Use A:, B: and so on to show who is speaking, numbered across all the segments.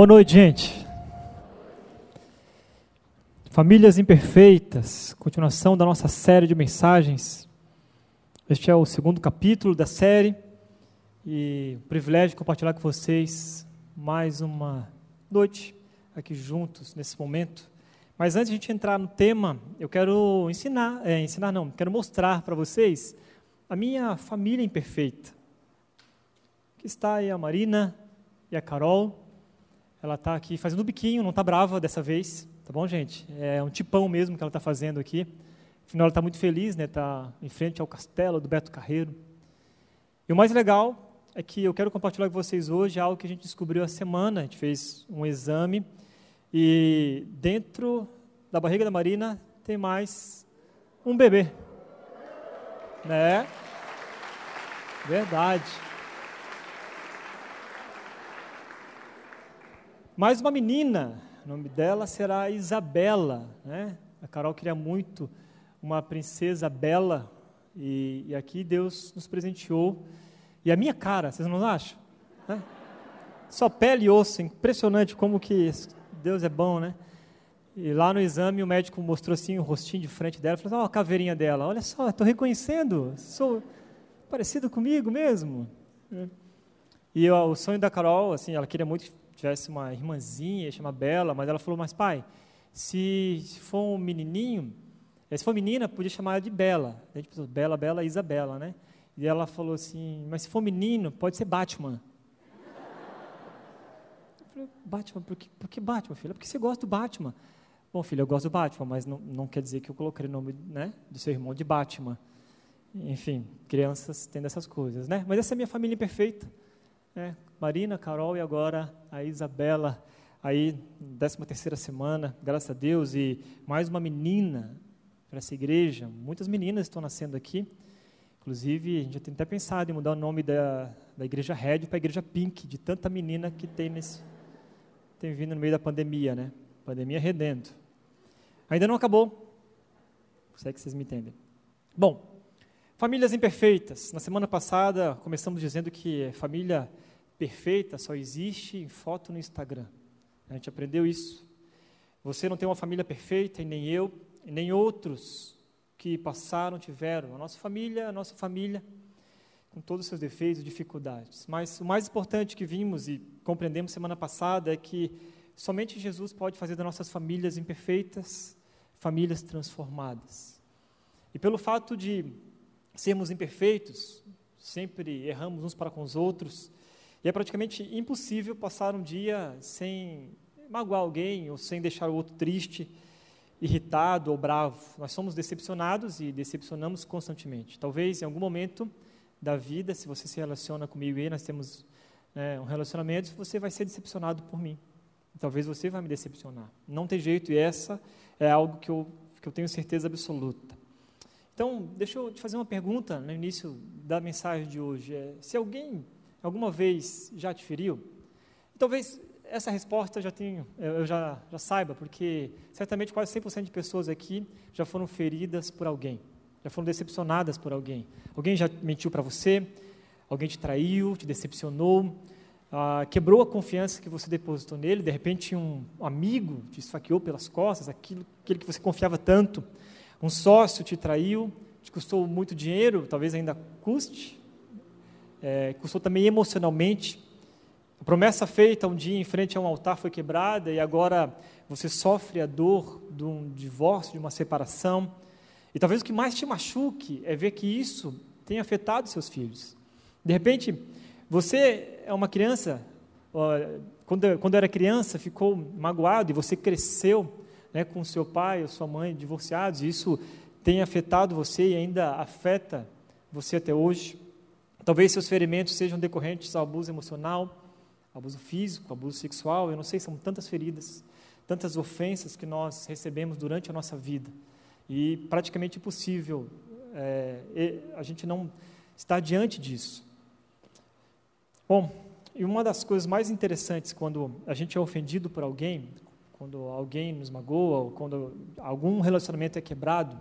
A: Boa noite, gente. Famílias Imperfeitas, continuação da nossa série de mensagens. Este é o segundo capítulo da série e o privilégio de compartilhar com vocês mais uma noite aqui juntos nesse momento. Mas antes de a gente entrar no tema, eu quero ensinar, é, ensinar não, quero mostrar para vocês a minha família imperfeita. Aqui está aí a Marina e a Carol. Ela está aqui fazendo biquinho, não está brava dessa vez, tá bom, gente? É um tipão mesmo que ela está fazendo aqui. Afinal, ela está muito feliz, né? Está em frente ao castelo do Beto Carreiro. E o mais legal é que eu quero compartilhar com vocês hoje algo que a gente descobriu a semana. A gente fez um exame e dentro da barriga da Marina tem mais um bebê. Né? Verdade. Mais uma menina, o nome dela será Isabela. Né? A Carol queria muito uma princesa bela e, e, aqui Deus nos presenteou. E a minha cara, vocês não acham? Né? Só pele e osso, impressionante como que Deus é bom, né? E lá no exame o médico mostrou assim o rostinho de frente dela, falou: "Ó, oh, a caveirinha dela. Olha só, estou reconhecendo. Sou parecido comigo mesmo." E ó, o sonho da Carol, assim, ela queria muito tivesse uma irmãzinha, chama Bela, mas ela falou, mas pai, se, se for um menininho, eh, se for menina, podia chamar ela de Bela. A gente pensou, Bela, Bela, Isabela, né? E ela falou assim, mas se for menino, pode ser Batman. Eu falei, Batman, por que, por que Batman, filha? Porque você gosta do Batman. Bom, filho, eu gosto do Batman, mas não, não quer dizer que eu coloquei o nome né, do seu irmão de Batman. Enfim, crianças tendo essas coisas, né? Mas essa é a minha família perfeita. Né? Marina, Carol e agora a Isabela, aí, 13 terceira semana, graças a Deus, e mais uma menina para essa igreja. Muitas meninas estão nascendo aqui. Inclusive, a gente já tem até pensado em mudar o nome da, da igreja Red para a igreja Pink, de tanta menina que tem nesse tem vindo no meio da pandemia, né? Pandemia redendo. Ainda não acabou. Se é que vocês me entendem. Bom, famílias imperfeitas. Na semana passada, começamos dizendo que família perfeita só existe em foto no Instagram. A gente aprendeu isso. Você não tem uma família perfeita, e nem eu, e nem outros que passaram, tiveram. A nossa família, a nossa família, com todos os seus defeitos e dificuldades. Mas o mais importante que vimos e compreendemos semana passada é que somente Jesus pode fazer das nossas famílias imperfeitas famílias transformadas. E pelo fato de sermos imperfeitos, sempre erramos uns para com os outros, e é praticamente impossível passar um dia sem magoar alguém ou sem deixar o outro triste, irritado ou bravo. Nós somos decepcionados e decepcionamos constantemente. Talvez em algum momento da vida, se você se relaciona comigo e nós temos né, um relacionamento, você vai ser decepcionado por mim. Talvez você vai me decepcionar. Não tem jeito e essa é algo que eu, que eu tenho certeza absoluta. Então, deixa eu te fazer uma pergunta no início da mensagem de hoje. É, se alguém alguma vez já te feriu? Talvez essa resposta já tenho, eu já, já saiba, porque certamente quase 100% de pessoas aqui já foram feridas por alguém, já foram decepcionadas por alguém. Alguém já mentiu para você, alguém te traiu, te decepcionou, ah, quebrou a confiança que você depositou nele, de repente um amigo te esfaqueou pelas costas, aquilo, aquele que você confiava tanto, um sócio te traiu, te custou muito dinheiro, talvez ainda custe, é, custou também emocionalmente. A promessa feita um dia em frente a um altar foi quebrada e agora você sofre a dor de um divórcio, de uma separação. E talvez o que mais te machuque é ver que isso tem afetado seus filhos. De repente, você é uma criança, quando, quando era criança, ficou magoado e você cresceu né, com seu pai ou sua mãe divorciados, e isso tem afetado você e ainda afeta você até hoje. Talvez seus ferimentos sejam decorrentes ao abuso emocional, abuso físico, abuso sexual, eu não sei, são tantas feridas, tantas ofensas que nós recebemos durante a nossa vida. E praticamente impossível é, a gente não estar diante disso. Bom, e uma das coisas mais interessantes quando a gente é ofendido por alguém, quando alguém nos magoa, ou quando algum relacionamento é quebrado,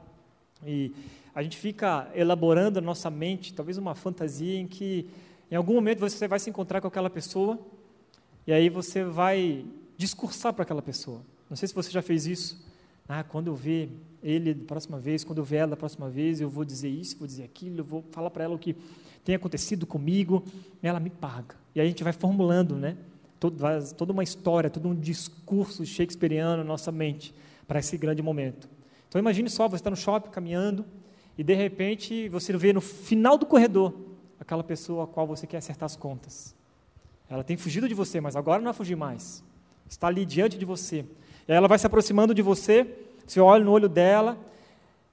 A: e a gente fica elaborando na nossa mente, talvez uma fantasia em que em algum momento você vai se encontrar com aquela pessoa e aí você vai discursar para aquela pessoa. Não sei se você já fez isso. Ah, quando eu ver ele da próxima vez, quando eu ver ela da próxima vez, eu vou dizer isso, vou dizer aquilo, eu vou falar para ela o que tem acontecido comigo, ela me paga. E aí a gente vai formulando, né? Toda, uma história, todo um discurso shakespeariano na nossa mente para esse grande momento. Então imagine só, você está no shopping caminhando e de repente você vê no final do corredor aquela pessoa a qual você quer acertar as contas. Ela tem fugido de você, mas agora não vai fugir mais. Está ali diante de você. E ela vai se aproximando de você, você olha no olho dela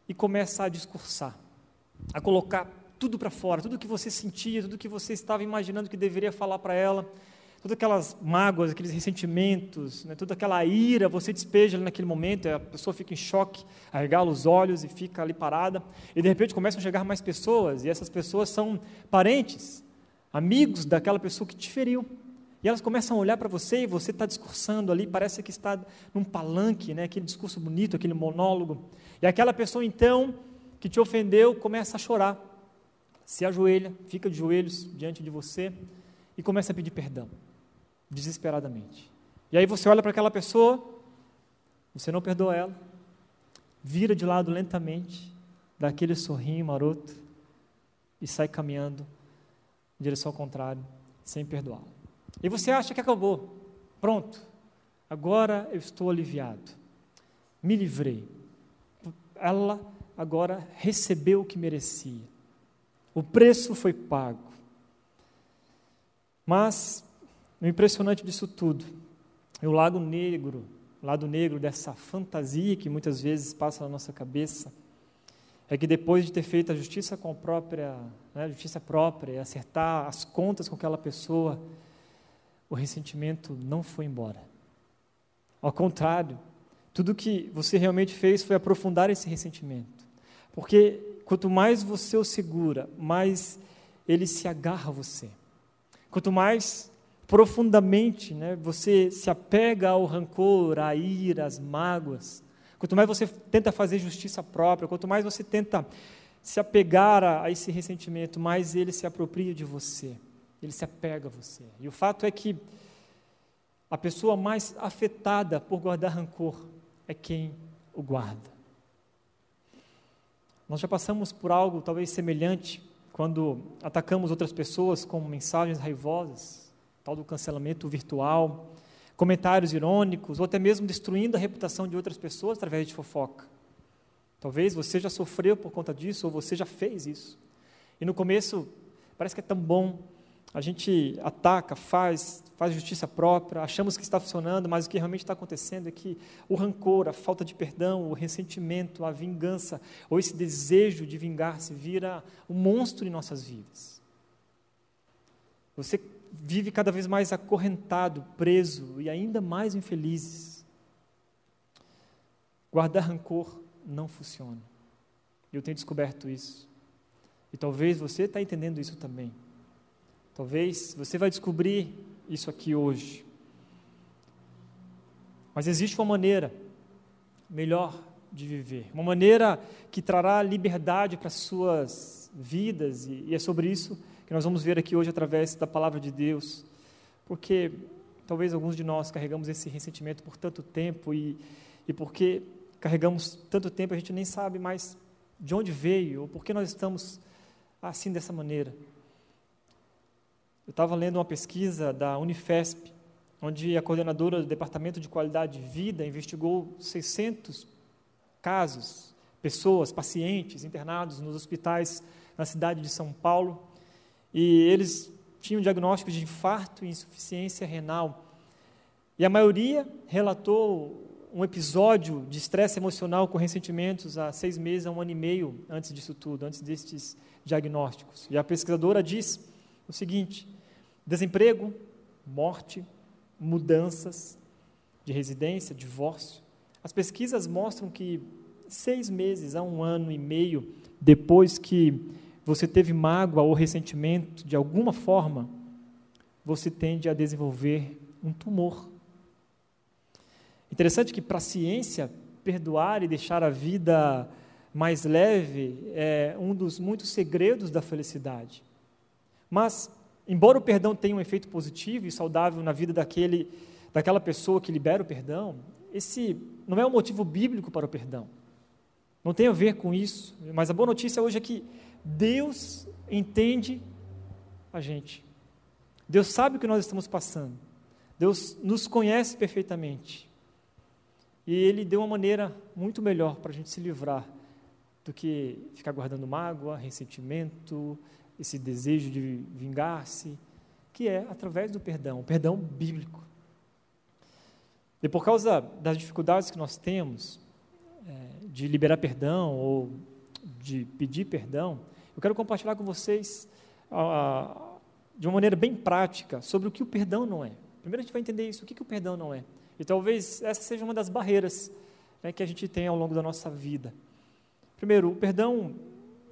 A: e começa a discursar, a colocar tudo para fora, tudo que você sentia, tudo que você estava imaginando que deveria falar para ela, todas aquelas mágoas, aqueles ressentimentos, né, toda aquela ira, você despeja ali naquele momento, a pessoa fica em choque, arregala os olhos e fica ali parada, e de repente começam a chegar mais pessoas, e essas pessoas são parentes, amigos daquela pessoa que te feriu. E elas começam a olhar para você e você está discursando ali, parece que está num palanque, né, aquele discurso bonito, aquele monólogo. E aquela pessoa então que te ofendeu começa a chorar, se ajoelha, fica de joelhos diante de você e começa a pedir perdão, desesperadamente. E aí você olha para aquela pessoa, você não perdoa ela, vira de lado lentamente, dá aquele sorrinho maroto e sai caminhando em direção ao contrário, sem perdoá-la. E você acha que acabou. Pronto. Agora eu estou aliviado. Me livrei. Ela agora recebeu o que merecia. O preço foi pago. Mas o impressionante disso tudo é o lado negro, o lado negro dessa fantasia que muitas vezes passa na nossa cabeça é que depois de ter feito a justiça com a própria, né, justiça própria, acertar as contas com aquela pessoa, o ressentimento não foi embora. Ao contrário, tudo que você realmente fez foi aprofundar esse ressentimento. Porque quanto mais você o segura, mais ele se agarra a você. Quanto mais profundamente né, você se apega ao rancor, à ira, às mágoas, Quanto mais você tenta fazer justiça própria, quanto mais você tenta se apegar a, a esse ressentimento, mais ele se apropria de você, ele se apega a você. E o fato é que a pessoa mais afetada por guardar rancor é quem o guarda. Nós já passamos por algo talvez semelhante quando atacamos outras pessoas com mensagens raivosas, tal do cancelamento virtual, comentários irônicos, ou até mesmo destruindo a reputação de outras pessoas através de fofoca. Talvez você já sofreu por conta disso, ou você já fez isso. E no começo, parece que é tão bom. A gente ataca, faz, faz justiça própria, achamos que está funcionando, mas o que realmente está acontecendo é que o rancor, a falta de perdão, o ressentimento, a vingança, ou esse desejo de vingar-se vira um monstro em nossas vidas. Você vive cada vez mais acorrentado, preso e ainda mais infelizes. Guardar rancor não funciona. Eu tenho descoberto isso. E talvez você está entendendo isso também. Talvez você vai descobrir isso aqui hoje. Mas existe uma maneira melhor de viver, uma maneira que trará liberdade para as suas vidas, e, e é sobre isso que nós vamos ver aqui hoje através da palavra de Deus, porque talvez alguns de nós carregamos esse ressentimento por tanto tempo e, e porque carregamos tanto tempo a gente nem sabe mais de onde veio ou por que nós estamos assim dessa maneira. Eu estava lendo uma pesquisa da Unifesp, onde a coordenadora do Departamento de Qualidade de Vida investigou 600 casos, pessoas, pacientes internados nos hospitais na cidade de São Paulo, e eles tinham diagnósticos de infarto e insuficiência renal. E a maioria relatou um episódio de estresse emocional com ressentimentos há seis meses, a um ano e meio antes disso tudo, antes destes diagnósticos. E a pesquisadora diz o seguinte: desemprego, morte, mudanças de residência, divórcio. As pesquisas mostram que seis meses a um ano e meio depois que você teve mágoa ou ressentimento de alguma forma, você tende a desenvolver um tumor. Interessante que para a ciência, perdoar e deixar a vida mais leve é um dos muitos segredos da felicidade. Mas embora o perdão tenha um efeito positivo e saudável na vida daquele, daquela pessoa que libera o perdão, esse não é um motivo bíblico para o perdão. Não tem a ver com isso, mas a boa notícia hoje é que Deus entende a gente. Deus sabe o que nós estamos passando. Deus nos conhece perfeitamente. E Ele deu uma maneira muito melhor para a gente se livrar do que ficar guardando mágoa, ressentimento, esse desejo de vingar-se, que é através do perdão, o perdão bíblico. E por causa das dificuldades que nós temos é, de liberar perdão ou de pedir perdão, eu quero compartilhar com vocês de uma maneira bem prática sobre o que o perdão não é. Primeiro a gente vai entender isso, o que, que o perdão não é. E talvez essa seja uma das barreiras né, que a gente tem ao longo da nossa vida. Primeiro, o perdão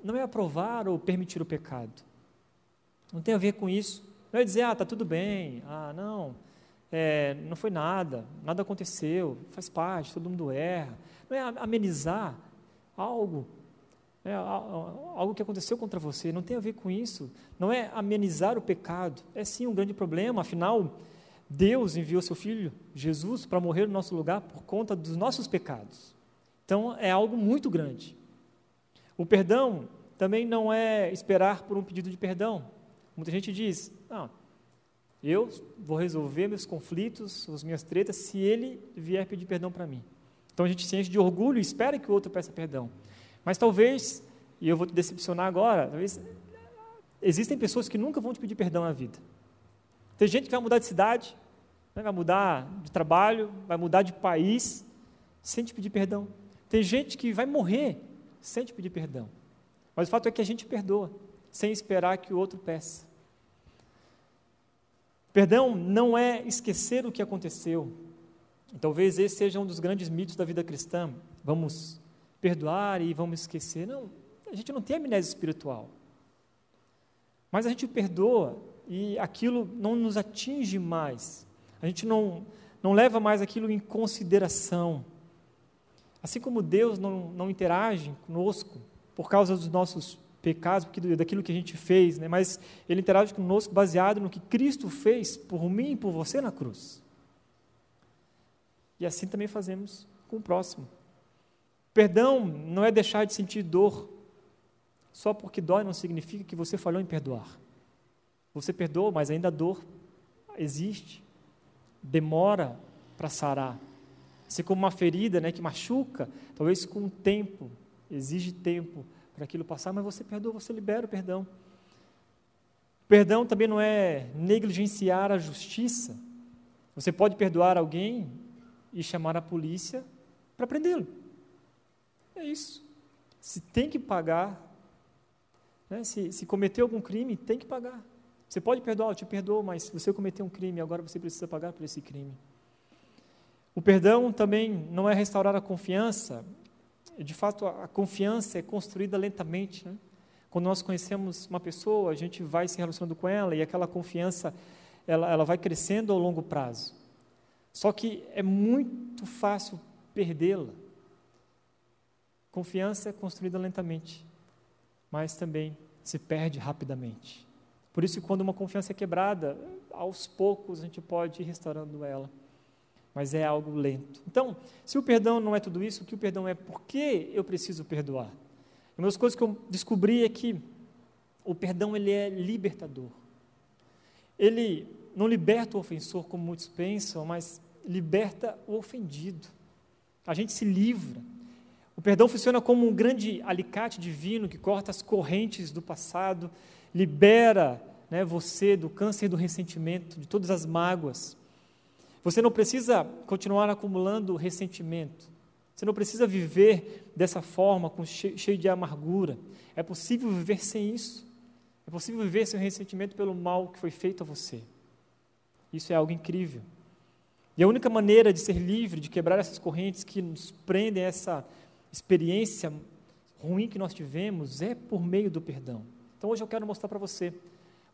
A: não é aprovar ou permitir o pecado. Não tem a ver com isso. Não é dizer, ah, está tudo bem, ah, não, é, não foi nada, nada aconteceu, faz parte, todo mundo erra. Não é amenizar algo, é algo que aconteceu contra você, não tem a ver com isso. Não é amenizar o pecado, é sim um grande problema, afinal, Deus enviou seu Filho, Jesus, para morrer no nosso lugar por conta dos nossos pecados. Então, é algo muito grande. O perdão também não é esperar por um pedido de perdão. Muita gente diz: não, eu vou resolver meus conflitos, as minhas tretas, se ele vier pedir perdão para mim. Então a gente se enche de orgulho e espera que o outro peça perdão. Mas talvez, e eu vou te decepcionar agora, talvez existem pessoas que nunca vão te pedir perdão na vida. Tem gente que vai mudar de cidade, né, vai mudar de trabalho, vai mudar de país, sem te pedir perdão. Tem gente que vai morrer sem te pedir perdão. Mas o fato é que a gente perdoa, sem esperar que o outro peça. Perdão não é esquecer o que aconteceu. Talvez esse seja um dos grandes mitos da vida cristã. Vamos perdoar e vamos esquecer. Não, a gente não tem amnésia espiritual. Mas a gente perdoa e aquilo não nos atinge mais. A gente não, não leva mais aquilo em consideração. Assim como Deus não, não interage conosco por causa dos nossos pecados, daquilo que a gente fez, né? mas Ele interage conosco baseado no que Cristo fez por mim e por você na cruz. E assim também fazemos com o próximo. Perdão não é deixar de sentir dor. Só porque dói não significa que você falhou em perdoar. Você perdoa, mas ainda a dor existe. Demora para sarar. Assim como uma ferida né, que machuca, talvez com o tempo, exige tempo para aquilo passar, mas você perdoa, você libera o perdão. Perdão também não é negligenciar a justiça. Você pode perdoar alguém e chamar a polícia para prendê-lo. É isso. Se tem que pagar, né, se, se cometeu algum crime, tem que pagar. Você pode perdoar, eu te perdoo, mas você cometeu um crime, agora você precisa pagar por esse crime. O perdão também não é restaurar a confiança. De fato, a confiança é construída lentamente. Né? Quando nós conhecemos uma pessoa, a gente vai se relacionando com ela e aquela confiança ela, ela vai crescendo ao longo prazo. Só que é muito fácil perdê-la. Confiança é construída lentamente, mas também se perde rapidamente. Por isso, quando uma confiança é quebrada, aos poucos a gente pode ir restaurando ela, mas é algo lento. Então, se o perdão não é tudo isso, o que o perdão é? Por que eu preciso perdoar? Uma das coisas que eu descobri é que o perdão ele é libertador. Ele não liberta o ofensor como muitos pensam, mas liberta o ofendido. A gente se livra. O perdão funciona como um grande alicate divino que corta as correntes do passado, libera né, você do câncer do ressentimento, de todas as mágoas. Você não precisa continuar acumulando ressentimento. Você não precisa viver dessa forma, cheio de amargura. É possível viver sem isso. É possível viver sem ressentimento pelo mal que foi feito a você. Isso é algo incrível. E a única maneira de ser livre, de quebrar essas correntes que nos prendem a essa experiência ruim que nós tivemos, é por meio do perdão. Então hoje eu quero mostrar para você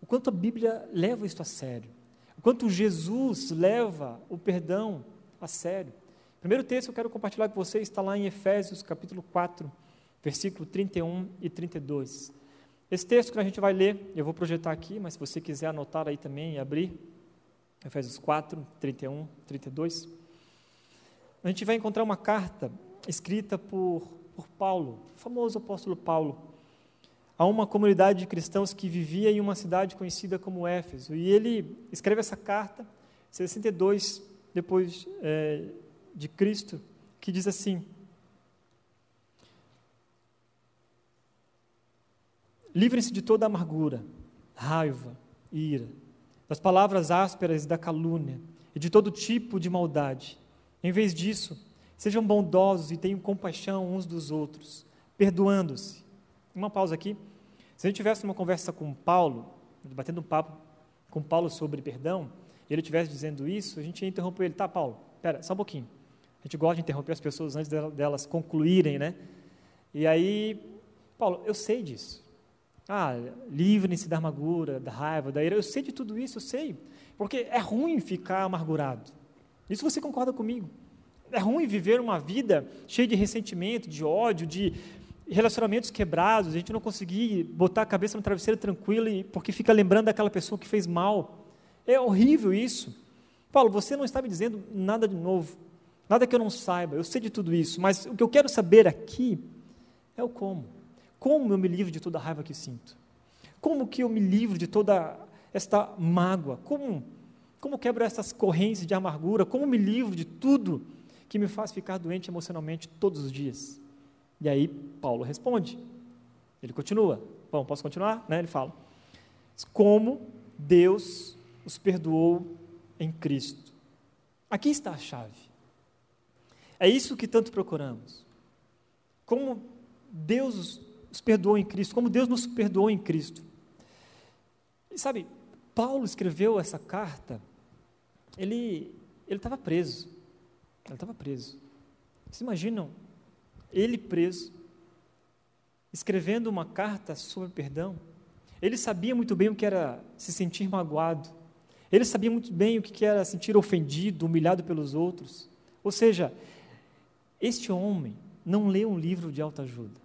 A: o quanto a Bíblia leva isso a sério, o quanto Jesus leva o perdão a sério. O primeiro texto que eu quero compartilhar com você está lá em Efésios capítulo 4, versículo 31 e 32. Esse texto que a gente vai ler, eu vou projetar aqui, mas se você quiser anotar aí também e abrir, Efésios 4, 31, 32, a gente vai encontrar uma carta escrita por, por Paulo, o famoso apóstolo Paulo, a uma comunidade de cristãos que vivia em uma cidade conhecida como Éfeso. E ele escreve essa carta, 62 depois é, de Cristo, que diz assim: Livrem-se de toda amargura, raiva, ira, das palavras ásperas e da calúnia, e de todo tipo de maldade. Em vez disso, sejam bondosos e tenham compaixão uns dos outros, perdoando-se. Uma pausa aqui. Se a gente tivesse uma conversa com Paulo, batendo um papo com Paulo sobre perdão, e ele estivesse dizendo isso, a gente ia interromper ele. Tá, Paulo, espera, só um pouquinho. A gente gosta de interromper as pessoas antes delas concluírem, né? E aí, Paulo, eu sei disso. Ah, livre-se da amargura, da raiva, da ira. Eu sei de tudo isso, eu sei. Porque é ruim ficar amargurado. Isso você concorda comigo? É ruim viver uma vida cheia de ressentimento, de ódio, de relacionamentos quebrados, a gente não conseguir botar a cabeça no travesseiro tranquilo porque fica lembrando daquela pessoa que fez mal. É horrível isso. Paulo, você não está me dizendo nada de novo, nada que eu não saiba, eu sei de tudo isso, mas o que eu quero saber aqui é o como. Como eu me livro de toda a raiva que sinto? Como que eu me livro de toda esta mágoa? Como, como quebro essas correntes de amargura? Como me livro de tudo que me faz ficar doente emocionalmente todos os dias? E aí Paulo responde. Ele continua. Bom, posso continuar? Né? Ele fala: Como Deus os perdoou em Cristo. Aqui está a chave. É isso que tanto procuramos. Como Deus os perdoou em Cristo, como Deus nos perdoou em Cristo. E sabe, Paulo escreveu essa carta, ele estava preso. Ele estava preso. Vocês imaginam ele preso, escrevendo uma carta sobre perdão. Ele sabia muito bem o que era se sentir magoado. Ele sabia muito bem o que era sentir ofendido, humilhado pelos outros. Ou seja, este homem não leu um livro de autoajuda.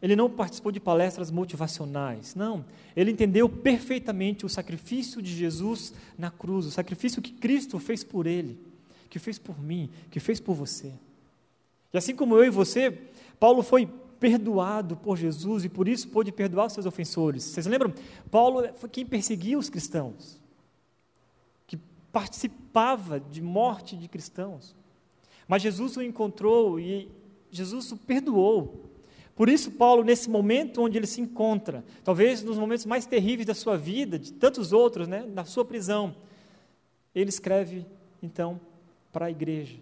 A: Ele não participou de palestras motivacionais. Não. Ele entendeu perfeitamente o sacrifício de Jesus na cruz, o sacrifício que Cristo fez por ele, que fez por mim, que fez por você. E assim como eu e você, Paulo foi perdoado por Jesus e por isso pôde perdoar os seus ofensores. Vocês lembram? Paulo foi quem perseguia os cristãos, que participava de morte de cristãos. Mas Jesus o encontrou e Jesus o perdoou. Por isso, Paulo, nesse momento onde ele se encontra, talvez nos momentos mais terríveis da sua vida, de tantos outros, né, na sua prisão, ele escreve, então, para a igreja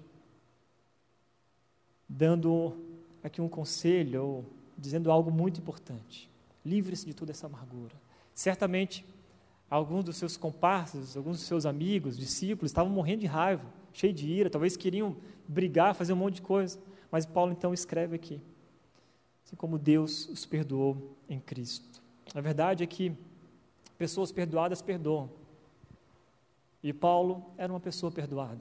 A: dando aqui um conselho, ou dizendo algo muito importante. Livre-se de toda essa amargura. Certamente, alguns dos seus comparsas, alguns dos seus amigos, discípulos, estavam morrendo de raiva, cheios de ira, talvez queriam brigar, fazer um monte de coisa. Mas Paulo então escreve aqui, assim como Deus os perdoou em Cristo. A verdade é que pessoas perdoadas perdoam. E Paulo era uma pessoa perdoada.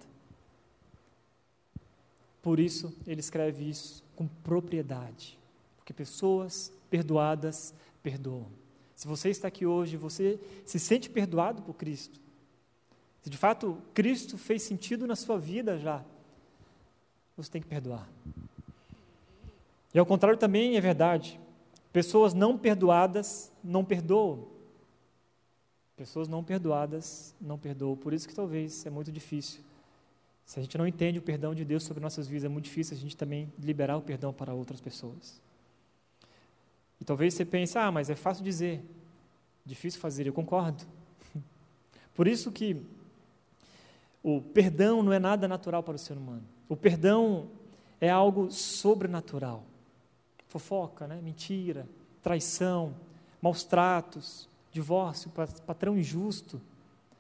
A: Por isso, ele escreve isso com propriedade. Porque pessoas perdoadas perdoam. Se você está aqui hoje, você se sente perdoado por Cristo. Se de fato Cristo fez sentido na sua vida já, você tem que perdoar. E ao contrário também é verdade. Pessoas não perdoadas não perdoam. Pessoas não perdoadas não perdoam. Por isso que talvez é muito difícil se a gente não entende o perdão de Deus sobre nossas vidas, é muito difícil a gente também liberar o perdão para outras pessoas. E talvez você pense, ah, mas é fácil dizer, difícil fazer, eu concordo. Por isso que o perdão não é nada natural para o ser humano. O perdão é algo sobrenatural. Fofoca, né? mentira, traição, maus tratos, divórcio, patrão injusto,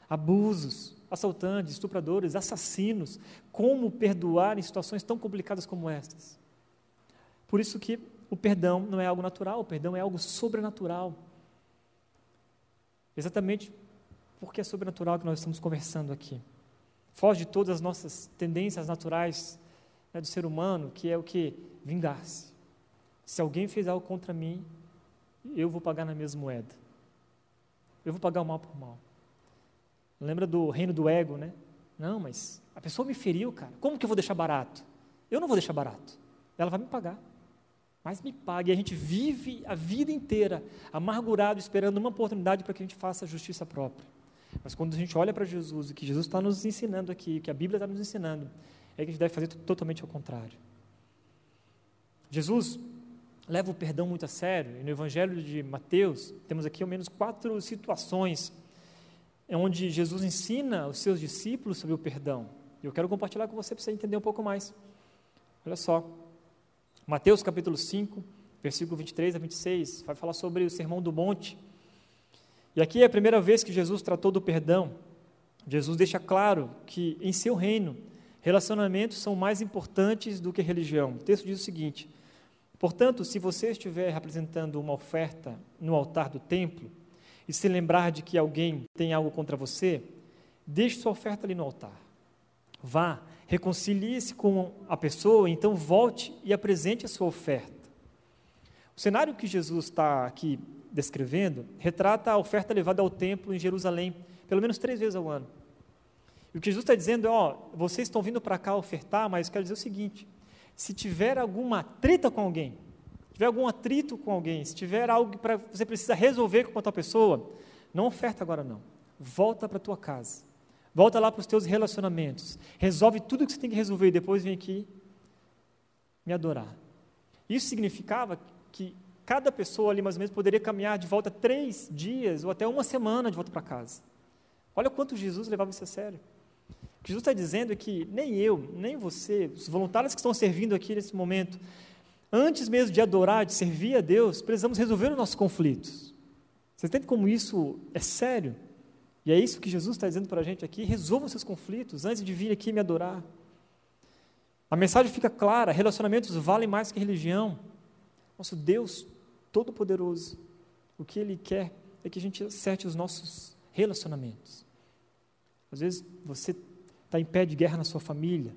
A: abusos, assaltantes, estupradores, assassinos, como perdoar em situações tão complicadas como estas? Por isso que o perdão não é algo natural, o perdão é algo sobrenatural. Exatamente porque é sobrenatural que nós estamos conversando aqui. Foge de todas as nossas tendências naturais né, do ser humano, que é o que? Vingar-se. Se alguém fez algo contra mim, eu vou pagar na mesma moeda. Eu vou pagar o mal por mal. Lembra do reino do ego, né? Não, mas a pessoa me feriu, cara. Como que eu vou deixar barato? Eu não vou deixar barato. Ela vai me pagar. Mas me pague. E a gente vive a vida inteira amargurado, esperando uma oportunidade para que a gente faça a justiça própria. Mas quando a gente olha para Jesus, o que Jesus está nos ensinando aqui, o que a Bíblia está nos ensinando, é que a gente deve fazer totalmente ao contrário. Jesus leva o perdão muito a sério. E no Evangelho de Mateus, temos aqui ao menos quatro situações onde Jesus ensina os seus discípulos sobre o perdão. E eu quero compartilhar com você para você entender um pouco mais. Olha só. Mateus capítulo 5, versículo 23 a 26, vai falar sobre o Sermão do Monte. E aqui é a primeira vez que Jesus tratou do perdão. Jesus deixa claro que em seu reino, relacionamentos são mais importantes do que religião. O texto diz o seguinte: Portanto, se você estiver apresentando uma oferta no altar do templo e se lembrar de que alguém tem algo contra você, deixe sua oferta ali no altar. Vá, reconcilie-se com a pessoa, então volte e apresente a sua oferta. O cenário que Jesus está aqui descrevendo retrata a oferta levada ao templo em Jerusalém, pelo menos três vezes ao ano. E o que Jesus está dizendo é: ó, vocês estão vindo para cá ofertar, mas quero dizer o seguinte: se tiver alguma treta com alguém, tiver algum atrito com alguém, se tiver algo que você precisa resolver com outra pessoa, não oferta agora não. Volta para a tua casa. Volta lá para os teus relacionamentos. Resolve tudo o que você tem que resolver e depois vem aqui me adorar. Isso significava que cada pessoa ali mais ou menos poderia caminhar de volta três dias ou até uma semana de volta para casa. Olha quanto Jesus levava isso a sério. O que Jesus está dizendo é que nem eu, nem você, os voluntários que estão servindo aqui nesse momento, antes mesmo de adorar, de servir a Deus, precisamos resolver os nossos conflitos. Você entende como isso é sério? E é isso que Jesus está dizendo para a gente aqui: resolva os seus conflitos antes de vir aqui me adorar. A mensagem fica clara: relacionamentos valem mais que religião. Nosso Deus Todo-Poderoso, o que Ele quer é que a gente acerte os nossos relacionamentos. Às vezes você está em pé de guerra na sua família.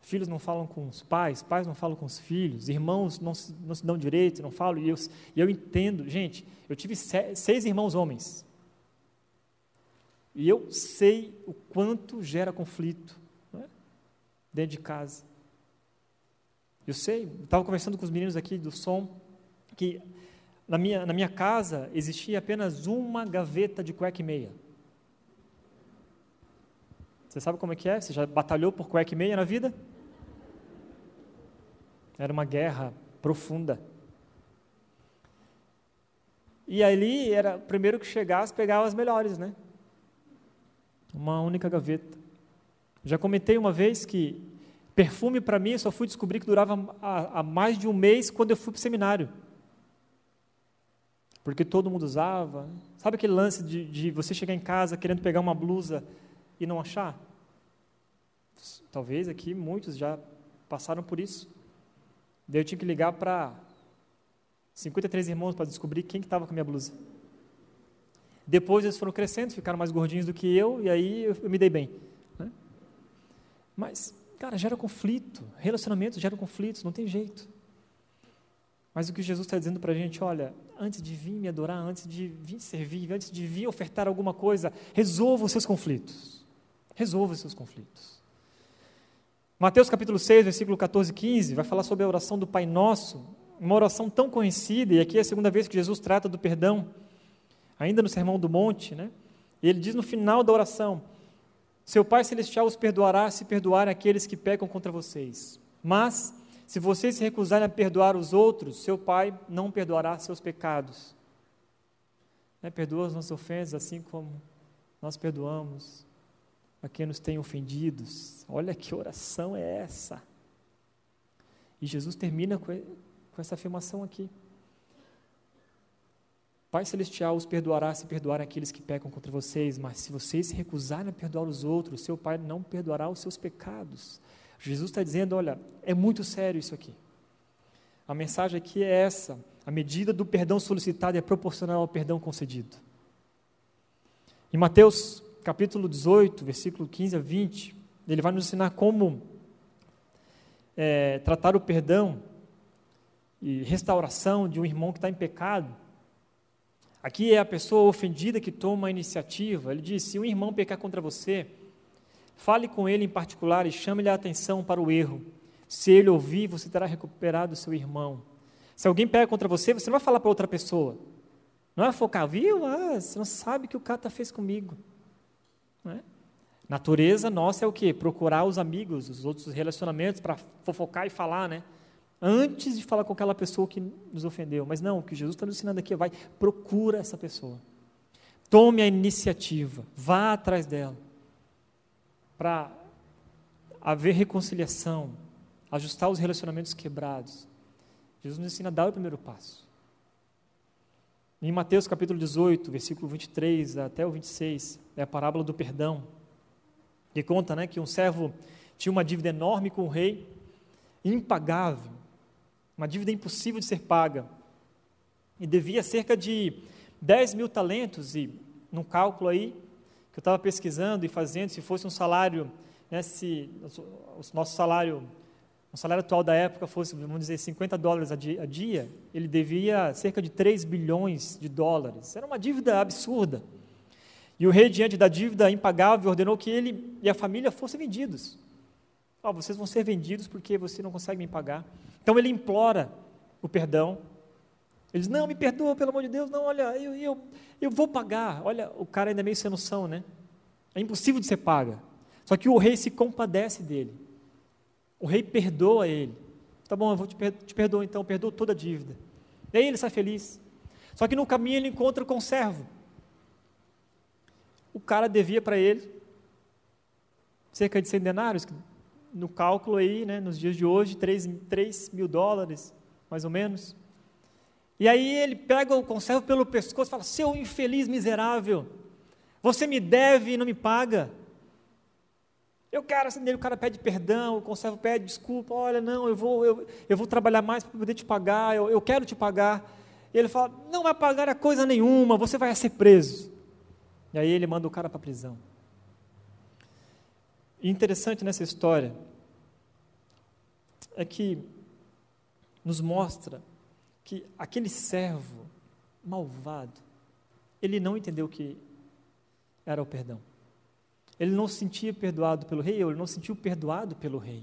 A: Filhos não falam com os pais, pais não falam com os filhos, irmãos não se, não se dão direito, não falam. E eu, e eu entendo, gente, eu tive seis irmãos homens. E eu sei o quanto gera conflito é? dentro de casa. Eu sei, estava conversando com os meninos aqui do som, que na minha, na minha casa existia apenas uma gaveta de cueca e meia. Você sabe como é que é? Você já batalhou por cueca e meia na vida? Era uma guerra profunda. E ali era o primeiro que chegasse pegava as melhores, né? Uma única gaveta. Já comentei uma vez que perfume para mim eu só fui descobrir que durava há, mais de um mês quando eu fui para o seminário. Porque todo mundo usava. Sabe aquele lance de, de você chegar em casa querendo pegar uma blusa e não achar? Talvez aqui muitos já passaram por isso. Daí eu tinha que ligar para 53 irmãos para descobrir quem estava que com a minha blusa. Depois eles foram crescendo, ficaram mais gordinhos do que eu, e aí eu, me dei bem. Né? Mas, cara, gera conflito. Relacionamento gera conflitos, não tem jeito. Mas o que Jesus está dizendo para a gente, olha, antes de vir me adorar, antes de vir servir, antes de vir ofertar alguma coisa, resolva os seus conflitos. Resolva os seus conflitos. Mateus capítulo 6, versículo 14 e 15, vai falar sobre a oração do Pai Nosso, uma oração tão conhecida, e aqui é a segunda vez que Jesus trata do perdão, ainda no Sermão do Monte, né? E ele diz no final da oração: Seu Pai Celestial os perdoará se perdoarem aqueles que pecam contra vocês. Mas, se vocês se recusarem a perdoar os outros, seu Pai não perdoará seus pecados. Né? Perdoa as nossas ofensas, assim como nós perdoamos a quem nos tem ofendidos. Olha que oração é essa. E Jesus termina com, essa afirmação aqui. Pai Celestial os perdoará se perdoarem aqueles que pecam contra vocês, mas se vocês se recusarem a perdoar os outros, seu Pai não perdoará os seus pecados. Jesus está dizendo: olha, é muito sério isso aqui. A mensagem aqui é essa: a medida do perdão solicitado é proporcional ao perdão concedido. Em Mateus capítulo 18, versículo 15 a 20, ele vai nos ensinar como é, tratar o perdão e restauração de um irmão que está em pecado. Aqui é a pessoa ofendida que toma a iniciativa. Ele diz: se um irmão pecar contra você, fale com ele em particular e chame-lhe a atenção para o erro. Se ele ouvir, você terá recuperado seu irmão. Se alguém pega contra você, você não vai falar para outra pessoa. Não é focar, viu? Ah, você não sabe o que o cara fez comigo. Não é? Natureza nossa é o quê? Procurar os amigos, os outros relacionamentos para fofocar e falar, né? Antes de falar com aquela pessoa que nos ofendeu. Mas não, o que Jesus está nos ensinando aqui é vai, procura essa pessoa. Tome a iniciativa, vá atrás dela. Para haver reconciliação, ajustar os relacionamentos quebrados. Jesus nos ensina a dar o primeiro passo. Em Mateus capítulo 18, versículo 23 até o 26, é a parábola do perdão. Que conta né, que um servo tinha uma dívida enorme com o rei, impagável, uma dívida impossível de ser paga. E devia cerca de 10 mil talentos, e num cálculo aí, que eu estava pesquisando e fazendo, se fosse um salário, né, se o nosso salário o salário atual da época fosse, vamos dizer, 50 dólares a dia, ele devia cerca de 3 bilhões de dólares. Era uma dívida absurda. E o rei, diante da dívida impagável, ordenou que ele e a família fossem vendidos. Oh, vocês vão ser vendidos porque você não consegue me pagar. Então ele implora o perdão. Ele diz: Não, me perdoa, pelo amor de Deus. Não, olha, eu, eu, eu vou pagar. Olha, o cara ainda é meio sem noção, né? É impossível de ser paga. Só que o rei se compadece dele. O rei perdoa ele. Tá bom, eu vou te, te perdoo então, perdoa toda a dívida. E aí ele sai feliz. Só que no caminho ele encontra o servo. O cara devia para ele cerca de 100 denários, no cálculo aí, né, nos dias de hoje, 3, 3 mil dólares, mais ou menos. E aí ele pega o conservo pelo pescoço e fala: Seu infeliz miserável, você me deve e não me paga. Eu quero assim o cara pede perdão, o conservo pede desculpa, olha, não, eu vou, eu, eu vou trabalhar mais para poder te pagar, eu, eu quero te pagar. E ele fala, não vai pagar a coisa nenhuma, você vai ser preso. E aí ele manda o cara para a prisão. E interessante nessa história é que nos mostra que aquele servo malvado, ele não entendeu o que era o perdão. Ele não se sentia perdoado pelo rei, ou ele não se sentiu perdoado pelo rei.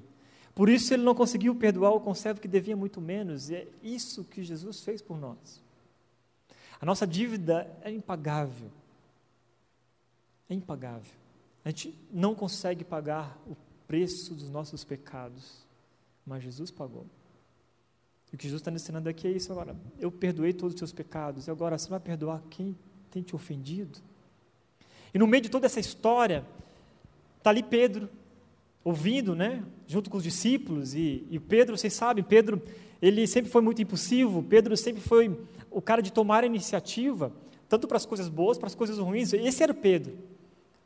A: Por isso ele não conseguiu perdoar o conservo que devia muito menos, e é isso que Jesus fez por nós. A nossa dívida é impagável. É impagável. A gente não consegue pagar o preço dos nossos pecados, mas Jesus pagou. E o que Jesus está ensinando aqui é isso agora. Eu perdoei todos os seus pecados, e agora você vai perdoar quem tem te ofendido? E no meio de toda essa história, Está ali Pedro, ouvindo, né, junto com os discípulos, e, e Pedro, vocês sabem, Pedro, ele sempre foi muito impulsivo, Pedro sempre foi o cara de tomar a iniciativa, tanto para as coisas boas, para as coisas ruins, esse era o Pedro,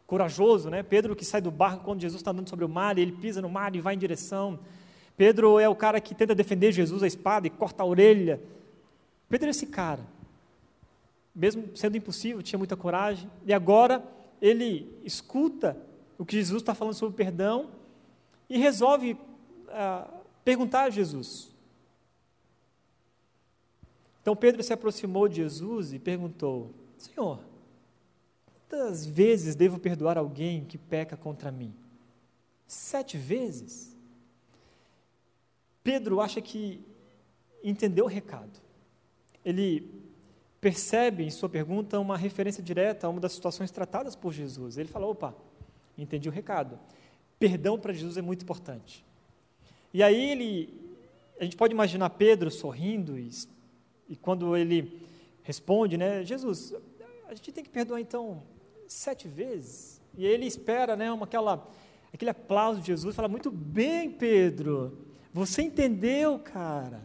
A: corajoso, né, Pedro que sai do barco quando Jesus está andando sobre o mar, ele pisa no mar e vai em direção, Pedro é o cara que tenta defender Jesus a espada e corta a orelha, Pedro é esse cara, mesmo sendo impossível, tinha muita coragem, e agora ele escuta o que Jesus está falando sobre perdão e resolve ah, perguntar a Jesus. Então Pedro se aproximou de Jesus e perguntou: Senhor, quantas vezes devo perdoar alguém que peca contra mim? Sete vezes? Pedro acha que entendeu o recado. Ele percebe em sua pergunta uma referência direta a uma das situações tratadas por Jesus. Ele fala: opa, entendi o recado. Perdão para Jesus é muito importante. E aí ele, a gente pode imaginar Pedro sorrindo e, e quando ele responde, né, Jesus, a gente tem que perdoar então sete vezes. E ele espera, né, uma, aquela, aquele aplauso de Jesus, fala muito bem, Pedro, você entendeu, cara.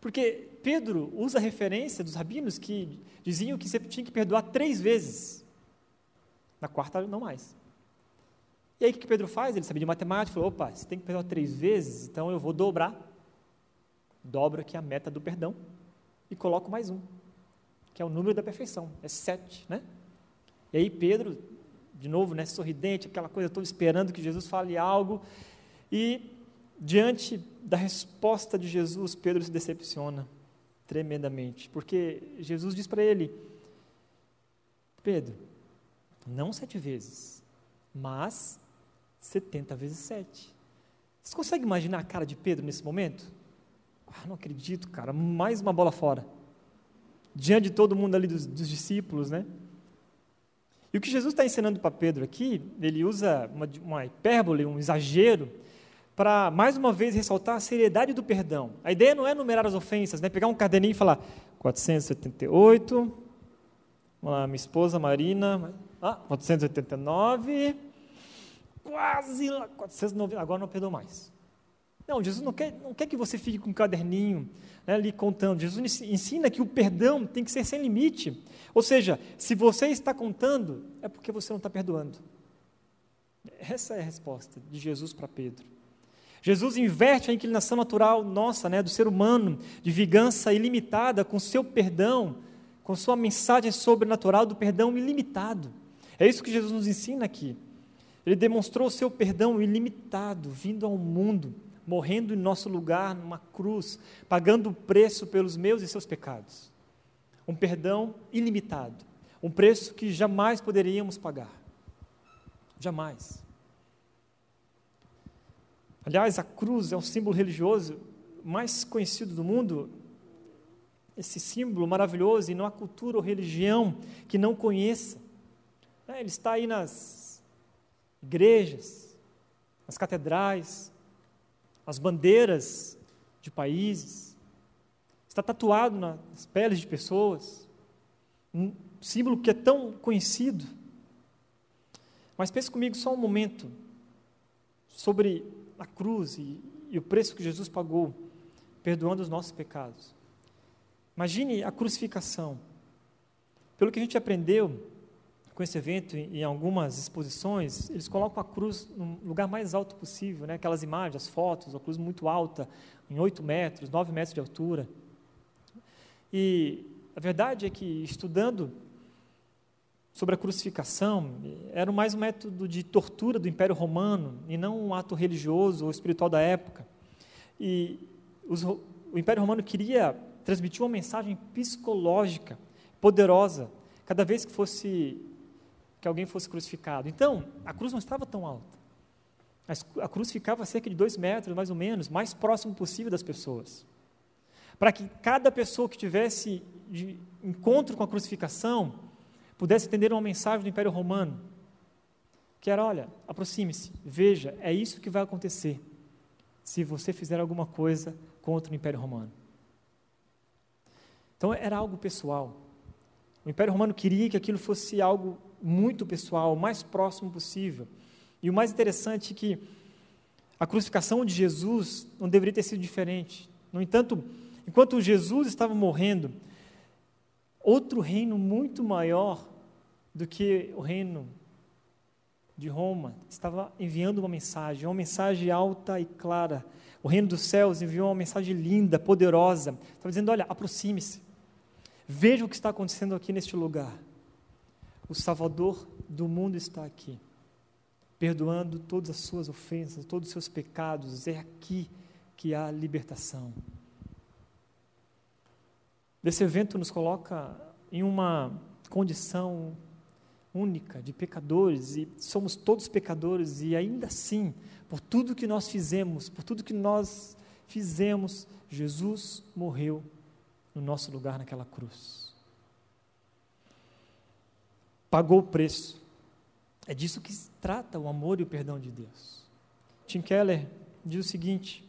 A: Porque Pedro usa a referência dos rabinos que diziam que você tinha que perdoar três vezes. Na quarta, não mais. E aí o que Pedro faz? Ele sabia de matemática, falou, opa, você tem que perdoar três vezes, então eu vou dobrar, dobro aqui a meta do perdão e coloco mais um, que é o número da perfeição, é sete, né? E aí Pedro, de novo, né, sorridente, aquela coisa toda, esperando que Jesus fale algo, e diante da resposta de Jesus, Pedro se decepciona tremendamente, porque Jesus diz para ele, Pedro, não sete vezes, mas setenta vezes sete. Você consegue imaginar a cara de Pedro nesse momento? Ah, não acredito, cara, mais uma bola fora. Diante de todo mundo ali dos, dos discípulos, né? E o que Jesus está ensinando para Pedro aqui, ele usa uma, uma hipérbole, um exagero, para mais uma vez ressaltar a seriedade do perdão. A ideia não é numerar as ofensas, né? pegar um caderninho e falar 478, vamos lá, minha esposa Marina, ah, 489, quase 490, agora não perdoa mais. Não, Jesus não quer, não quer que você fique com um caderninho né, ali contando. Jesus ensina que o perdão tem que ser sem limite. Ou seja, se você está contando, é porque você não está perdoando. Essa é a resposta de Jesus para Pedro. Jesus inverte a inclinação natural nossa, né, do ser humano, de vingança ilimitada, com seu perdão, com sua mensagem sobrenatural do perdão ilimitado. É isso que Jesus nos ensina aqui. Ele demonstrou o seu perdão ilimitado, vindo ao mundo morrendo em nosso lugar numa cruz, pagando o preço pelos meus e seus pecados. Um perdão ilimitado, um preço que jamais poderíamos pagar. Jamais. Aliás, a cruz é o símbolo religioso mais conhecido do mundo. Esse símbolo maravilhoso, e não há cultura ou religião que não conheça. É, ele está aí nas igrejas, nas catedrais, as bandeiras de países, está tatuado nas peles de pessoas, um símbolo que é tão conhecido. Mas pense comigo só um momento sobre a cruz e, e o preço que Jesus pagou, perdoando os nossos pecados. Imagine a crucificação. Pelo que a gente aprendeu, com esse evento, em algumas exposições, eles colocam a cruz no lugar mais alto possível, né? aquelas imagens, as fotos, a cruz muito alta, em 8 metros, 9 metros de altura. E a verdade é que, estudando sobre a crucificação, era mais um método de tortura do Império Romano, e não um ato religioso ou espiritual da época. E os, o Império Romano queria transmitir uma mensagem psicológica poderosa, cada vez que fosse que alguém fosse crucificado. Então, a cruz não estava tão alta. A cruz ficava a cerca de dois metros, mais ou menos, mais próximo possível das pessoas. Para que cada pessoa que tivesse encontro com a crucificação pudesse entender uma mensagem do Império Romano, que era: olha, aproxime-se, veja, é isso que vai acontecer se você fizer alguma coisa contra o Império Romano. Então era algo pessoal. O Império Romano queria que aquilo fosse algo muito pessoal, o mais próximo possível. E o mais interessante é que a crucificação de Jesus não deveria ter sido diferente. No entanto, enquanto Jesus estava morrendo, outro reino muito maior do que o reino de Roma estava enviando uma mensagem, uma mensagem alta e clara. O reino dos céus enviou uma mensagem linda, poderosa. Estava dizendo: olha, aproxime-se, veja o que está acontecendo aqui neste lugar. O Salvador do mundo está aqui, perdoando todas as suas ofensas, todos os seus pecados. É aqui que há libertação. Esse evento nos coloca em uma condição única de pecadores e somos todos pecadores e ainda assim, por tudo que nós fizemos, por tudo que nós fizemos, Jesus morreu no nosso lugar naquela cruz pagou o preço. É disso que se trata o amor e o perdão de Deus. Tim Keller diz o seguinte: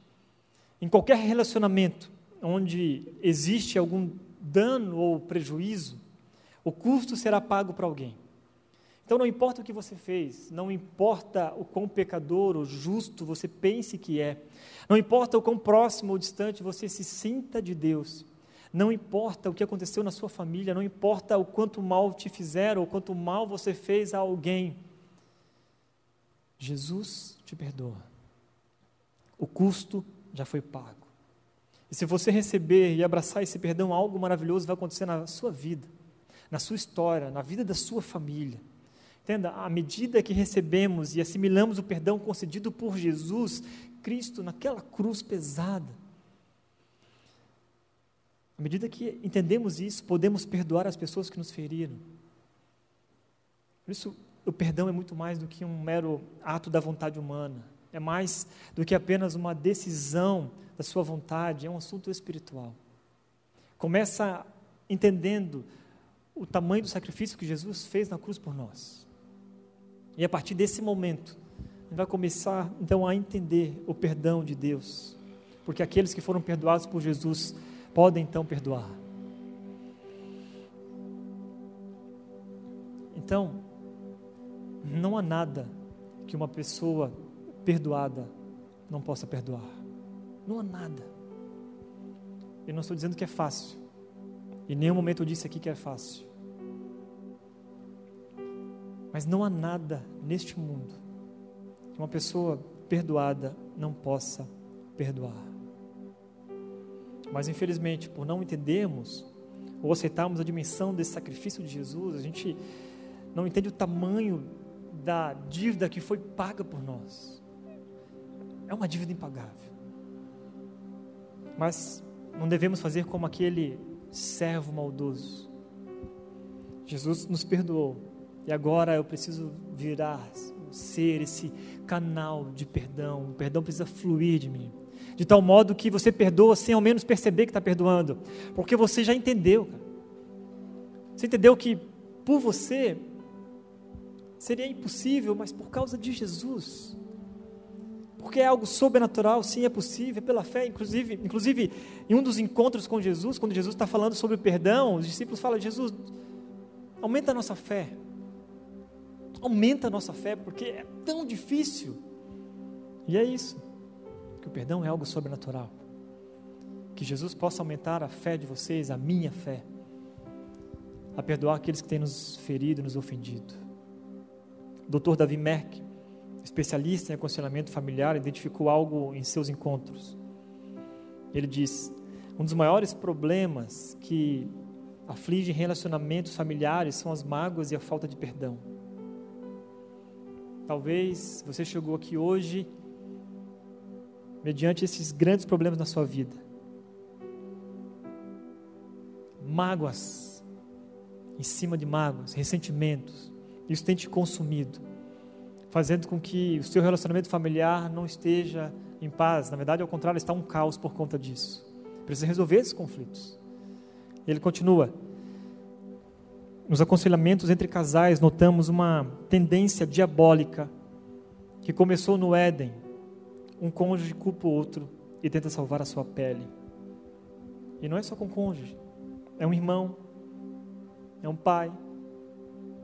A: em qualquer relacionamento onde existe algum dano ou prejuízo, o custo será pago para alguém. Então não importa o que você fez, não importa o quão pecador ou justo você pense que é, não importa o quão próximo ou distante você se sinta de Deus, não importa o que aconteceu na sua família, não importa o quanto mal te fizeram ou quanto mal você fez a alguém. Jesus te perdoa. O custo já foi pago. E se você receber e abraçar esse perdão, algo maravilhoso vai acontecer na sua vida, na sua história, na vida da sua família. Entenda, à medida que recebemos e assimilamos o perdão concedido por Jesus, Cristo, naquela cruz pesada, à medida que entendemos isso, podemos perdoar as pessoas que nos feriram. Por isso, o perdão é muito mais do que um mero ato da vontade humana. É mais do que apenas uma decisão da sua vontade, é um assunto espiritual. Começa entendendo o tamanho do sacrifício que Jesus fez na cruz por nós. E a partir desse momento, a gente vai começar então a entender o perdão de Deus, porque aqueles que foram perdoados por Jesus podem então perdoar. Então, não há nada que uma pessoa perdoada não possa perdoar. Não há nada. Eu não estou dizendo que é fácil. Em nenhum momento eu disse aqui que é fácil. Mas não há nada neste mundo que uma pessoa perdoada não possa perdoar. Mas infelizmente, por não entendermos ou aceitarmos a dimensão desse sacrifício de Jesus, a gente não entende o tamanho da dívida que foi paga por nós. É uma dívida impagável. Mas não devemos fazer como aquele servo maldoso. Jesus nos perdoou e agora eu preciso virar, ser esse canal de perdão. O perdão precisa fluir de mim. De tal modo que você perdoa sem ao menos perceber que está perdoando. Porque você já entendeu. Você entendeu que por você seria impossível, mas por causa de Jesus. Porque é algo sobrenatural, sim, é possível, é pela fé. Inclusive, inclusive, em um dos encontros com Jesus, quando Jesus está falando sobre perdão, os discípulos falam: Jesus, aumenta a nossa fé. Aumenta a nossa fé, porque é tão difícil. E é isso, que o perdão é algo sobrenatural. Que Jesus possa aumentar a fé de vocês, a minha fé, a perdoar aqueles que têm nos ferido, nos ofendido. Dr. Davi Merck, especialista em aconselhamento familiar, identificou algo em seus encontros. Ele diz: um dos maiores problemas que afligem relacionamentos familiares são as mágoas e a falta de perdão. Talvez você chegou aqui hoje mediante esses grandes problemas na sua vida. Mágoas, em cima de mágoas, ressentimentos, isso tem te consumido fazendo com que o seu relacionamento familiar não esteja em paz. Na verdade, ao contrário, está um caos por conta disso. Precisa resolver esses conflitos. Ele continua. Nos aconselhamentos entre casais, notamos uma tendência diabólica que começou no Éden. Um cônjuge culpa o outro e tenta salvar a sua pele. E não é só com cônjuge, é um irmão, é um pai,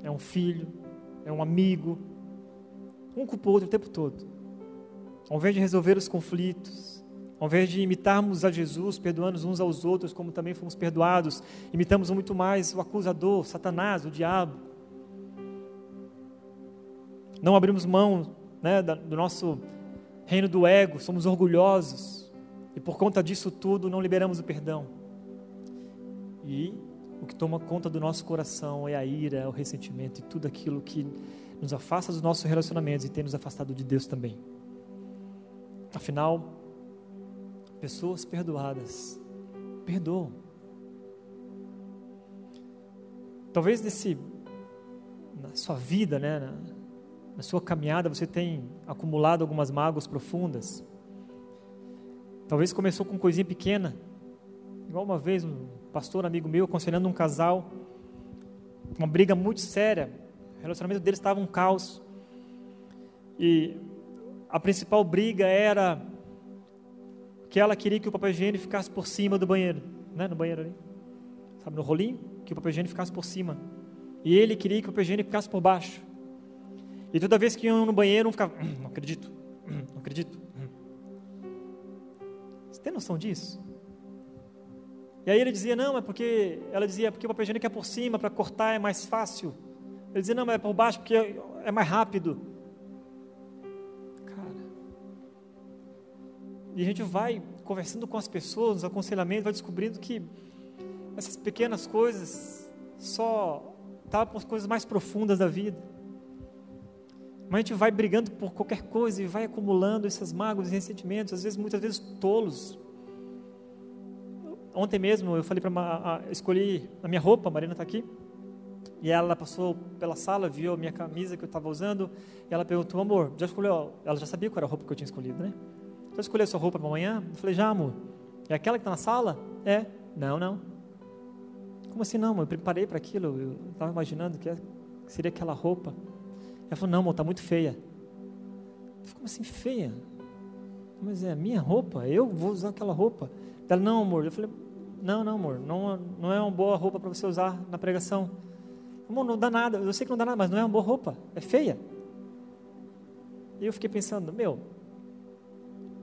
A: é um filho, é um amigo, um culpa o outro o tempo todo. Ao invés de resolver os conflitos, ao invés de imitarmos a Jesus, perdoando uns aos outros, como também fomos perdoados, imitamos muito mais o acusador, Satanás, o diabo. Não abrimos mão né, do nosso reino do ego, somos orgulhosos, e por conta disso tudo não liberamos o perdão. E o que toma conta do nosso coração é a ira, o ressentimento e tudo aquilo que nos afasta dos nossos relacionamentos e tem nos afastado de Deus também. Afinal, pessoas perdoadas perdoam. Talvez nesse na sua vida, né, na sua caminhada, você tenha acumulado algumas mágoas profundas. Talvez começou com coisinha pequena. Igual uma vez um pastor amigo meu aconselhando um casal, uma briga muito séria, o relacionamento deles estava um caos. E a principal briga era que ela queria que o papel higiênico ficasse por cima do banheiro, né? No banheiro ali. Sabe, no rolinho, que o papel higiênico ficasse por cima. E ele queria que o papel higiênico ficasse por baixo. E toda vez que iam no banheiro, um ficava, hum, não acredito, hum, não acredito. Hum. Você tem noção disso? E aí ele dizia, não, é porque, ela dizia, é porque o papel higiênico é por cima, para cortar é mais fácil. Ele dizia, não, mas é por baixo porque é mais rápido. Cara. E a gente vai conversando com as pessoas, nos aconselhamentos, vai descobrindo que essas pequenas coisas só tapam as coisas mais profundas da vida. Mas a gente vai brigando por qualquer coisa e vai acumulando essas mágoas e ressentimentos, às vezes, muitas vezes tolos. Ontem mesmo eu falei para escolhi a minha roupa, a Marina está aqui e ela passou pela sala, viu a minha camisa que eu estava usando, e ela perguntou, amor, já escolheu? Ela já sabia qual era a roupa que eu tinha escolhido, né? Já escolheu a sua roupa para amanhã? Eu falei, já, amor. É aquela que está na sala? É. Não, não. Como assim não, amor? Eu preparei para aquilo, eu estava imaginando que seria aquela roupa. Ela falou, não, amor, está muito feia. Eu falei, como assim feia? Mas é a minha roupa, eu vou usar aquela roupa. Ela, não, amor. Eu falei, não, não, amor, não, não é uma boa roupa para você usar na pregação. Amor, não dá nada, eu sei que não dá nada, mas não é uma boa roupa, é feia. E eu fiquei pensando, meu,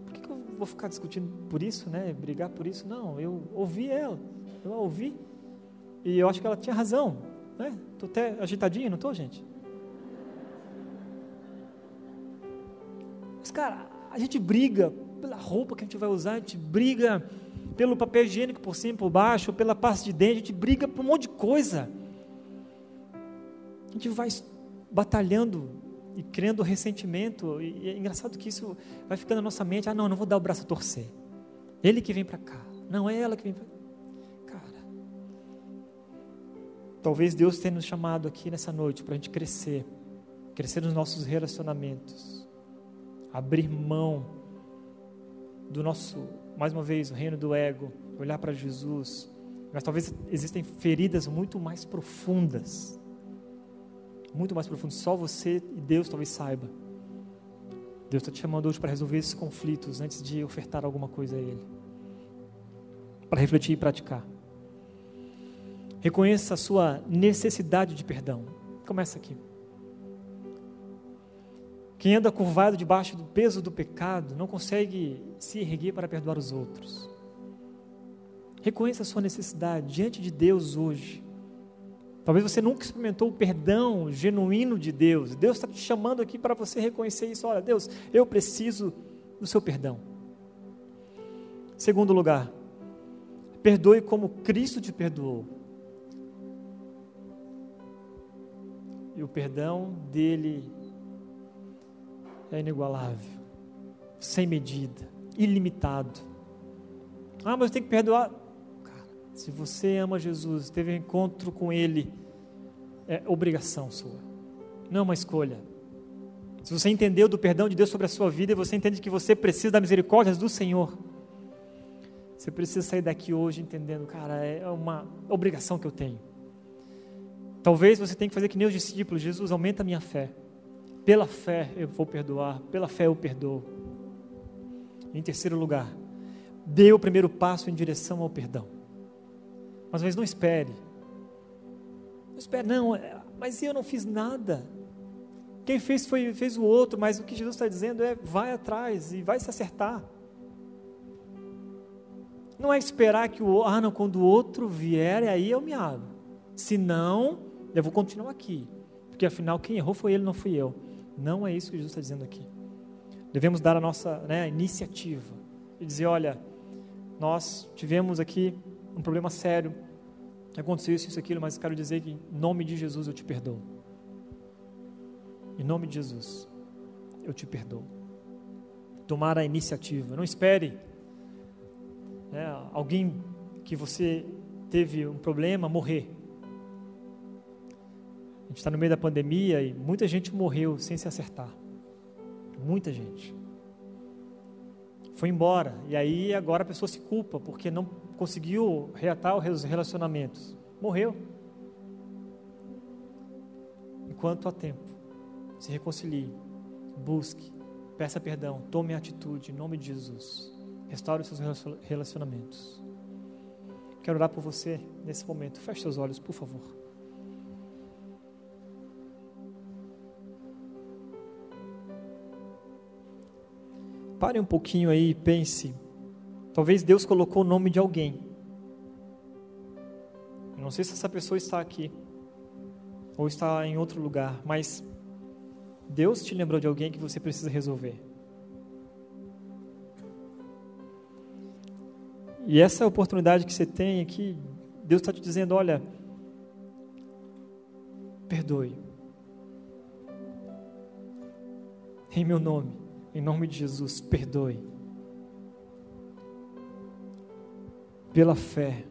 A: por que, que eu vou ficar discutindo por isso, né? Brigar por isso? Não, eu ouvi ela, eu a ouvi, e eu acho que ela tinha razão, né? Estou até agitadinho, não estou, gente? Mas, cara, a gente briga pela roupa que a gente vai usar, a gente briga pelo papel higiênico por cima e por baixo, pela pasta de dente, a gente briga por um monte de coisa. A gente vai batalhando e criando ressentimento, e é engraçado que isso vai ficando na nossa mente, ah não, não vou dar o braço a torcer. Ele que vem para cá, não é ela que vem para Cara, talvez Deus tenha nos chamado aqui nessa noite para a gente crescer, crescer nos nossos relacionamentos, abrir mão do nosso, mais uma vez, o reino do ego, olhar para Jesus. Mas talvez existem feridas muito mais profundas. Muito mais profundas. Só você e Deus talvez saiba. Deus está te chamando hoje para resolver esses conflitos antes de ofertar alguma coisa a Ele. Para refletir e praticar. Reconheça a sua necessidade de perdão. Começa aqui. Quem anda curvado debaixo do peso do pecado não consegue se erguer para perdoar os outros. Reconheça a sua necessidade diante de Deus hoje. Talvez você nunca experimentou o perdão genuíno de Deus. Deus está te chamando aqui para você reconhecer isso. Olha, Deus, eu preciso do seu perdão. Segundo lugar, perdoe como Cristo te perdoou. E o perdão dele é inigualável, sem medida, ilimitado. Ah, mas tem que perdoar. Cara, se você ama Jesus, teve um encontro com Ele, é obrigação sua, não é uma escolha. Se você entendeu do perdão de Deus sobre a sua vida e você entende que você precisa da misericórdia do Senhor, você precisa sair daqui hoje entendendo, cara, é uma obrigação que eu tenho. Talvez você tenha que fazer que nem os discípulos, Jesus, aumenta a minha fé. Pela fé eu vou perdoar, pela fé eu perdoo. Em terceiro lugar, dê o primeiro passo em direção ao perdão. Mas vezes não espere. Não espere, não, é, mas eu não fiz nada. Quem fez foi fez o outro, mas o que Jesus está dizendo é vai atrás e vai se acertar. Não é esperar que o ah não, quando o outro vier, aí eu me abro. Se não, eu vou continuar aqui. Porque afinal quem errou foi ele, não fui eu. Não é isso que Jesus está dizendo aqui. Devemos dar a nossa né, iniciativa e dizer: olha, nós tivemos aqui um problema sério, aconteceu isso, isso, aquilo, mas quero dizer que em nome de Jesus eu te perdoo. Em nome de Jesus, eu te perdoo. Tomar a iniciativa. Não espere né, alguém que você teve um problema morrer gente está no meio da pandemia e muita gente morreu sem se acertar. Muita gente. Foi embora. E aí agora a pessoa se culpa porque não conseguiu reatar os relacionamentos. Morreu. Enquanto há tempo, se reconcilie, busque, peça perdão, tome atitude em nome de Jesus. Restaure os seus relacionamentos. Quero orar por você nesse momento. Feche seus olhos, por favor. Pare um pouquinho aí e pense. Talvez Deus colocou o nome de alguém. Eu não sei se essa pessoa está aqui ou está em outro lugar, mas Deus te lembrou de alguém que você precisa resolver. E essa oportunidade que você tem aqui, Deus está te dizendo: olha, perdoe. Em meu nome. Em nome de Jesus, perdoe. Pela fé.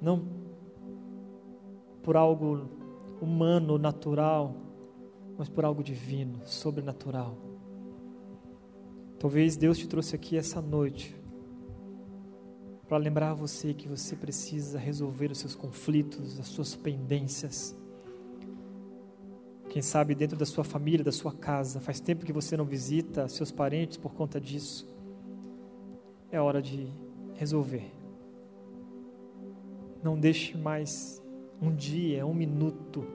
A: Não por algo humano, natural, mas por algo divino, sobrenatural. Talvez Deus te trouxe aqui essa noite para lembrar você que você precisa resolver os seus conflitos, as suas pendências. Quem sabe dentro da sua família, da sua casa, faz tempo que você não visita seus parentes por conta disso. É hora de resolver. Não deixe mais um dia, um minuto,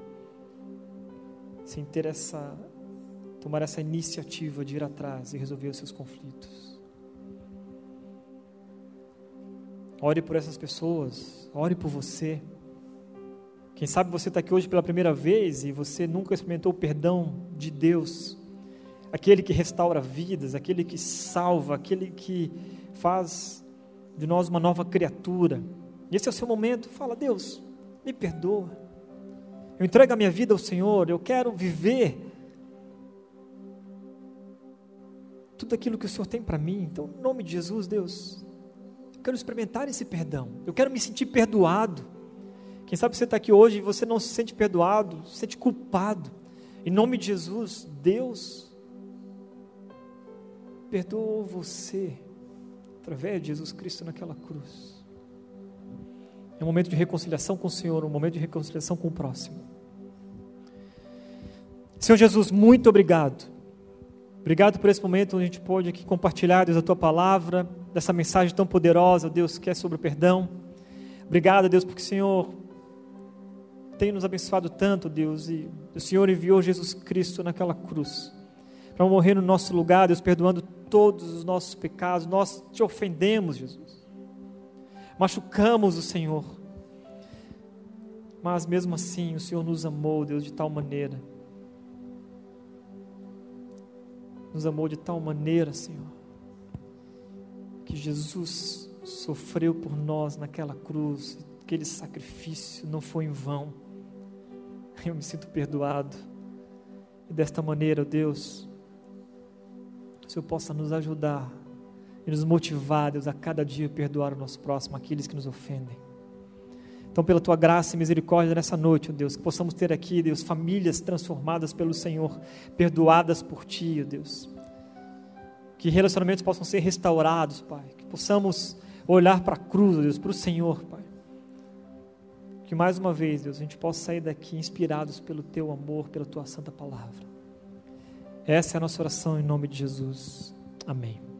A: sem ter essa, tomar essa iniciativa de ir atrás e resolver os seus conflitos. Ore por essas pessoas, ore por você. Quem sabe você está aqui hoje pela primeira vez e você nunca experimentou o perdão de Deus, aquele que restaura vidas, aquele que salva, aquele que faz de nós uma nova criatura. Esse é o seu momento. Fala, Deus, me perdoa. Eu entrego a minha vida ao Senhor. Eu quero viver tudo aquilo que o Senhor tem para mim. Então, em nome de Jesus, Deus, eu quero experimentar esse perdão. Eu quero me sentir perdoado. Quem sabe você está aqui hoje e você não se sente perdoado, se sente culpado. Em nome de Jesus, Deus perdoou você através de Jesus Cristo naquela cruz. É um momento de reconciliação com o Senhor, um momento de reconciliação com o próximo. Senhor Jesus, muito obrigado. Obrigado por esse momento onde a gente pode aqui compartilhar, Deus, a tua palavra, dessa mensagem tão poderosa, Deus, que é sobre o perdão. Obrigado, Deus, porque Senhor tem nos abençoado tanto, Deus, e o Senhor enviou Jesus Cristo naquela cruz para morrer no nosso lugar, Deus, perdoando todos os nossos pecados. Nós te ofendemos, Jesus machucamos o Senhor. Mas mesmo assim, o Senhor nos amou, Deus, de tal maneira. Nos amou de tal maneira, Senhor, que Jesus sofreu por nós naquela cruz. Aquele sacrifício não foi em vão. Eu me sinto perdoado. E desta maneira, Deus, o Senhor possa nos ajudar e nos motivar, Deus, a cada dia perdoar o nosso próximo, aqueles que nos ofendem. Então, pela tua graça e misericórdia nessa noite, ó Deus, que possamos ter aqui, Deus, famílias transformadas pelo Senhor, perdoadas por Ti, ó Deus. Que relacionamentos possam ser restaurados, Pai. Que possamos olhar para a cruz, ó Deus, para o Senhor, Pai. Que mais uma vez, Deus, a gente possa sair daqui inspirados pelo Teu amor, pela Tua santa palavra. Essa é a nossa oração em nome de Jesus. Amém.